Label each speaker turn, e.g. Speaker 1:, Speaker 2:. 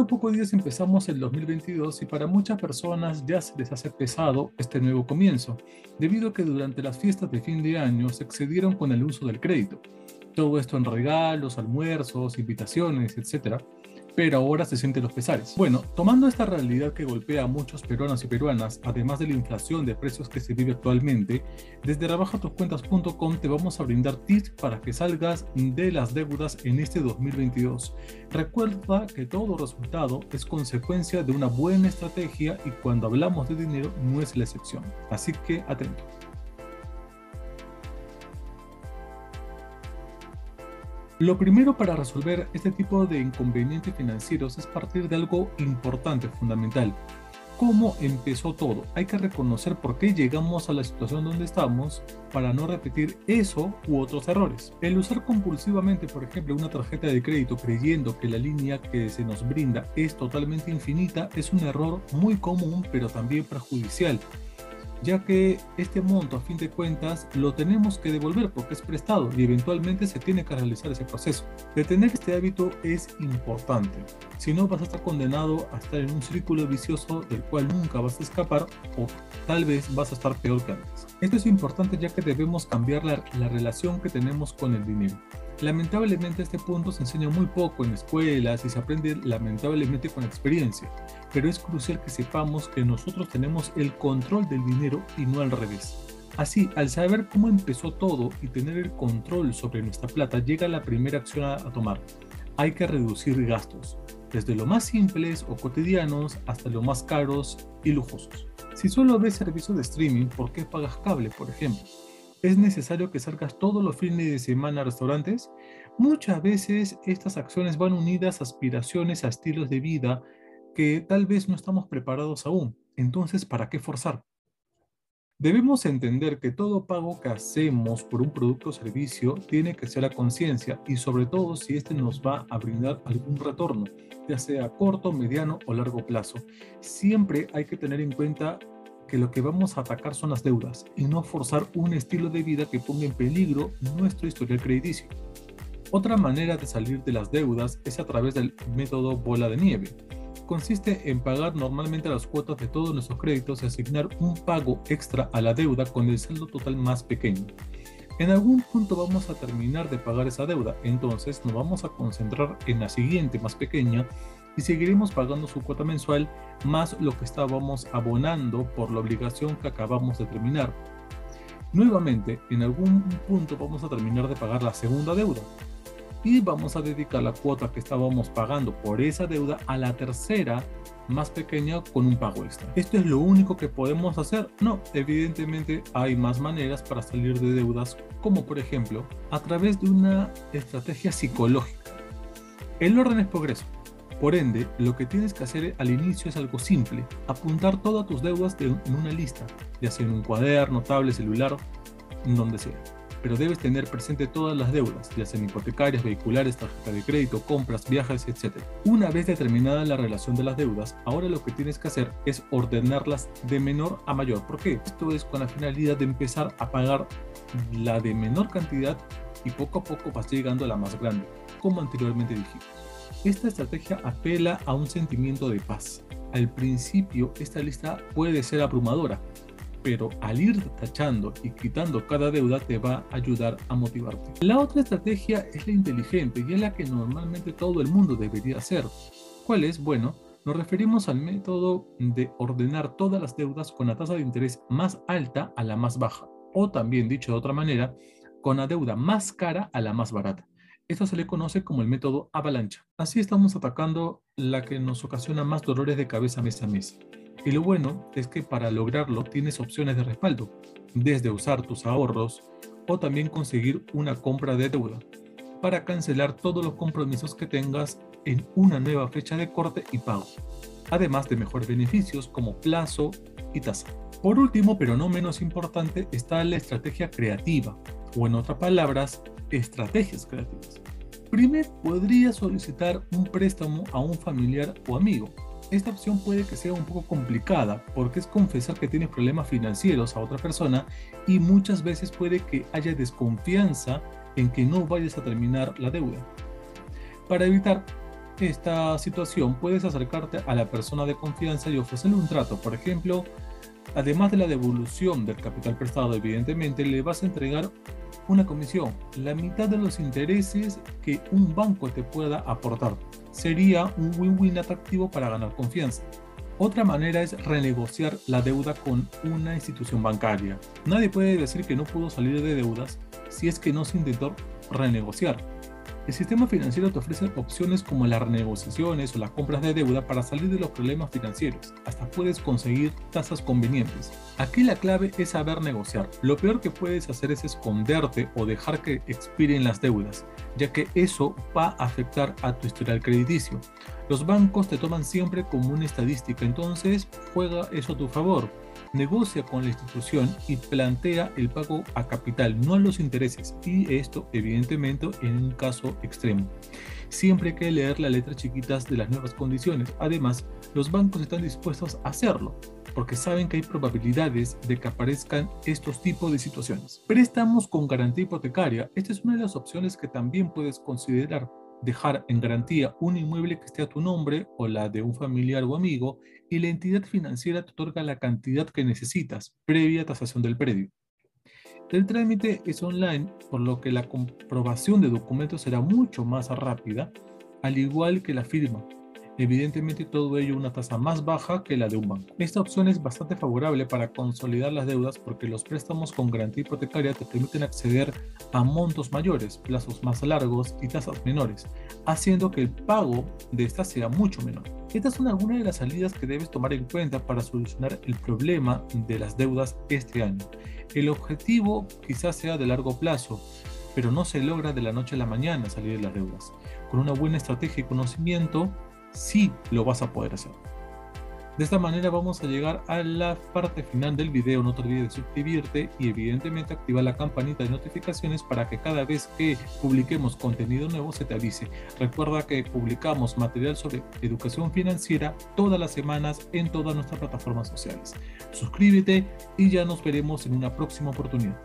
Speaker 1: Faltando pocos días empezamos el 2022 y para muchas personas ya se les hace pesado este nuevo comienzo, debido a que durante las fiestas de fin de año se excedieron con el uso del crédito. Todo esto en regalos, almuerzos, invitaciones, etc pero ahora se sienten los pesares. Bueno, tomando esta realidad que golpea a muchos peruanos y peruanas, además de la inflación de precios que se vive actualmente, desde rebajatuscuentas.com te vamos a brindar tips para que salgas de las deudas en este 2022. Recuerda que todo resultado es consecuencia de una buena estrategia y cuando hablamos de dinero no es la excepción. Así que atento. Lo primero para resolver este tipo de inconvenientes financieros es partir de algo importante, fundamental. ¿Cómo empezó todo? Hay que reconocer por qué llegamos a la situación donde estamos para no repetir eso u otros errores. El usar compulsivamente, por ejemplo, una tarjeta de crédito creyendo que la línea que se nos brinda es totalmente infinita es un error muy común pero también perjudicial ya que este monto a fin de cuentas lo tenemos que devolver porque es prestado y eventualmente se tiene que realizar ese proceso. Detener este hábito es importante, si no vas a estar condenado a estar en un círculo vicioso del cual nunca vas a escapar o tal vez vas a estar peor que antes. Esto es importante ya que debemos cambiar la, la relación que tenemos con el dinero. Lamentablemente este punto se enseña muy poco en escuelas y se aprende lamentablemente con experiencia, pero es crucial que sepamos que nosotros tenemos el control del dinero y no al revés. Así, al saber cómo empezó todo y tener el control sobre nuestra plata, llega la primera acción a, tomar. Hay que reducir gastos, desde lo más simples o cotidianos hasta lo más caros y lujosos. Si solo ves servicios de streaming, ¿por qué pagas cable, por ejemplo? ¿Es necesario que salgas todos los fines de semana a restaurantes? Muchas veces estas acciones van unidas a aspiraciones, a estilos de vida que tal vez no estamos preparados aún. Entonces, ¿para qué forzar? Debemos entender que todo pago que hacemos por un producto o servicio tiene que ser a conciencia y sobre todo si este nos va a brindar algún retorno, ya sea a corto, mediano o largo plazo. Siempre hay que tener en cuenta que lo que vamos a atacar son las deudas y no forzar un estilo de vida que ponga en peligro nuestro historial crediticio. Otra manera de salir de las deudas es a través del método bola de nieve. Consiste en pagar normalmente las cuotas de todos nuestros créditos y asignar un pago extra a la deuda con el saldo total más pequeño. En algún punto vamos a terminar de pagar esa deuda, entonces nos vamos a concentrar en la siguiente más pequeña y seguiremos pagando su cuota mensual más lo que estábamos abonando por la obligación que acabamos de terminar. Nuevamente, en algún punto vamos a terminar de pagar la segunda deuda y vamos a dedicar la cuota que estábamos pagando por esa deuda a la tercera más pequeña con un pago extra. ¿Esto es lo único que podemos hacer? No, evidentemente hay más maneras para salir de deudas, como por ejemplo a través de una estrategia psicológica. El orden es progreso. Por ende, lo que tienes que hacer al inicio es algo simple, apuntar todas tus deudas en una lista, ya sea en un cuaderno, tablet, celular, donde sea. Pero debes tener presente todas las deudas, ya sean hipotecarias, vehiculares, tarjeta de crédito, compras, viajes, etc. Una vez determinada la relación de las deudas, ahora lo que tienes que hacer es ordenarlas de menor a mayor. ¿Por qué? Esto es con la finalidad de empezar a pagar la de menor cantidad y poco a poco vas llegando a la más grande, como anteriormente dijimos. Esta estrategia apela a un sentimiento de paz. Al principio esta lista puede ser abrumadora, pero al ir tachando y quitando cada deuda te va a ayudar a motivarte. La otra estrategia es la inteligente y es la que normalmente todo el mundo debería hacer. ¿Cuál es? Bueno, nos referimos al método de ordenar todas las deudas con la tasa de interés más alta a la más baja, o también dicho de otra manera, con la deuda más cara a la más barata. Esto se le conoce como el método avalancha. Así estamos atacando la que nos ocasiona más dolores de cabeza mes a mes. Y lo bueno es que para lograrlo tienes opciones de respaldo, desde usar tus ahorros o también conseguir una compra de deuda para cancelar todos los compromisos que tengas en una nueva fecha de corte y pago, además de mejores beneficios como plazo y tasa. Por último, pero no menos importante, está la estrategia creativa, o en otras palabras, estrategias creativas. Primero, podría solicitar un préstamo a un familiar o amigo. Esta opción puede que sea un poco complicada porque es confesar que tienes problemas financieros a otra persona y muchas veces puede que haya desconfianza en que no vayas a terminar la deuda. Para evitar esta situación, puedes acercarte a la persona de confianza y ofrecerle un trato. Por ejemplo, además de la devolución del capital prestado, evidentemente le vas a entregar una comisión, la mitad de los intereses que un banco te pueda aportar. Sería un win-win atractivo para ganar confianza. Otra manera es renegociar la deuda con una institución bancaria. Nadie puede decir que no pudo salir de deudas si es que no se intentó renegociar. El sistema financiero te ofrece opciones como las renegociaciones o las compras de deuda para salir de los problemas financieros. Hasta puedes conseguir tasas convenientes. Aquí la clave es saber negociar. Lo peor que puedes hacer es esconderte o dejar que expiren las deudas, ya que eso va a afectar a tu historial crediticio. Los bancos te toman siempre como una estadística, entonces juega eso a tu favor negocia con la institución y plantea el pago a capital, no a los intereses, y esto evidentemente en un caso extremo. Siempre hay que leer las letras chiquitas de las nuevas condiciones. Además, los bancos están dispuestos a hacerlo, porque saben que hay probabilidades de que aparezcan estos tipos de situaciones. Préstamos con garantía hipotecaria. Esta es una de las opciones que también puedes considerar dejar en garantía un inmueble que esté a tu nombre o la de un familiar o amigo y la entidad financiera te otorga la cantidad que necesitas previa tasación del predio. El trámite es online, por lo que la comprobación de documentos será mucho más rápida, al igual que la firma, Evidentemente todo ello una tasa más baja que la de un banco. Esta opción es bastante favorable para consolidar las deudas porque los préstamos con garantía hipotecaria te permiten acceder a montos mayores, plazos más largos y tasas menores, haciendo que el pago de esta sea mucho menor. Estas son algunas de las salidas que debes tomar en cuenta para solucionar el problema de las deudas este año. El objetivo quizás sea de largo plazo, pero no se logra de la noche a la mañana salir de las deudas. Con una buena estrategia y conocimiento, sí lo vas a poder hacer. De esta manera vamos a llegar a la parte final del video. No te olvides de suscribirte y evidentemente activar la campanita de notificaciones para que cada vez que publiquemos contenido nuevo se te avise. Recuerda que publicamos material sobre educación financiera todas las semanas en todas nuestras plataformas sociales. Suscríbete y ya nos veremos en una próxima oportunidad.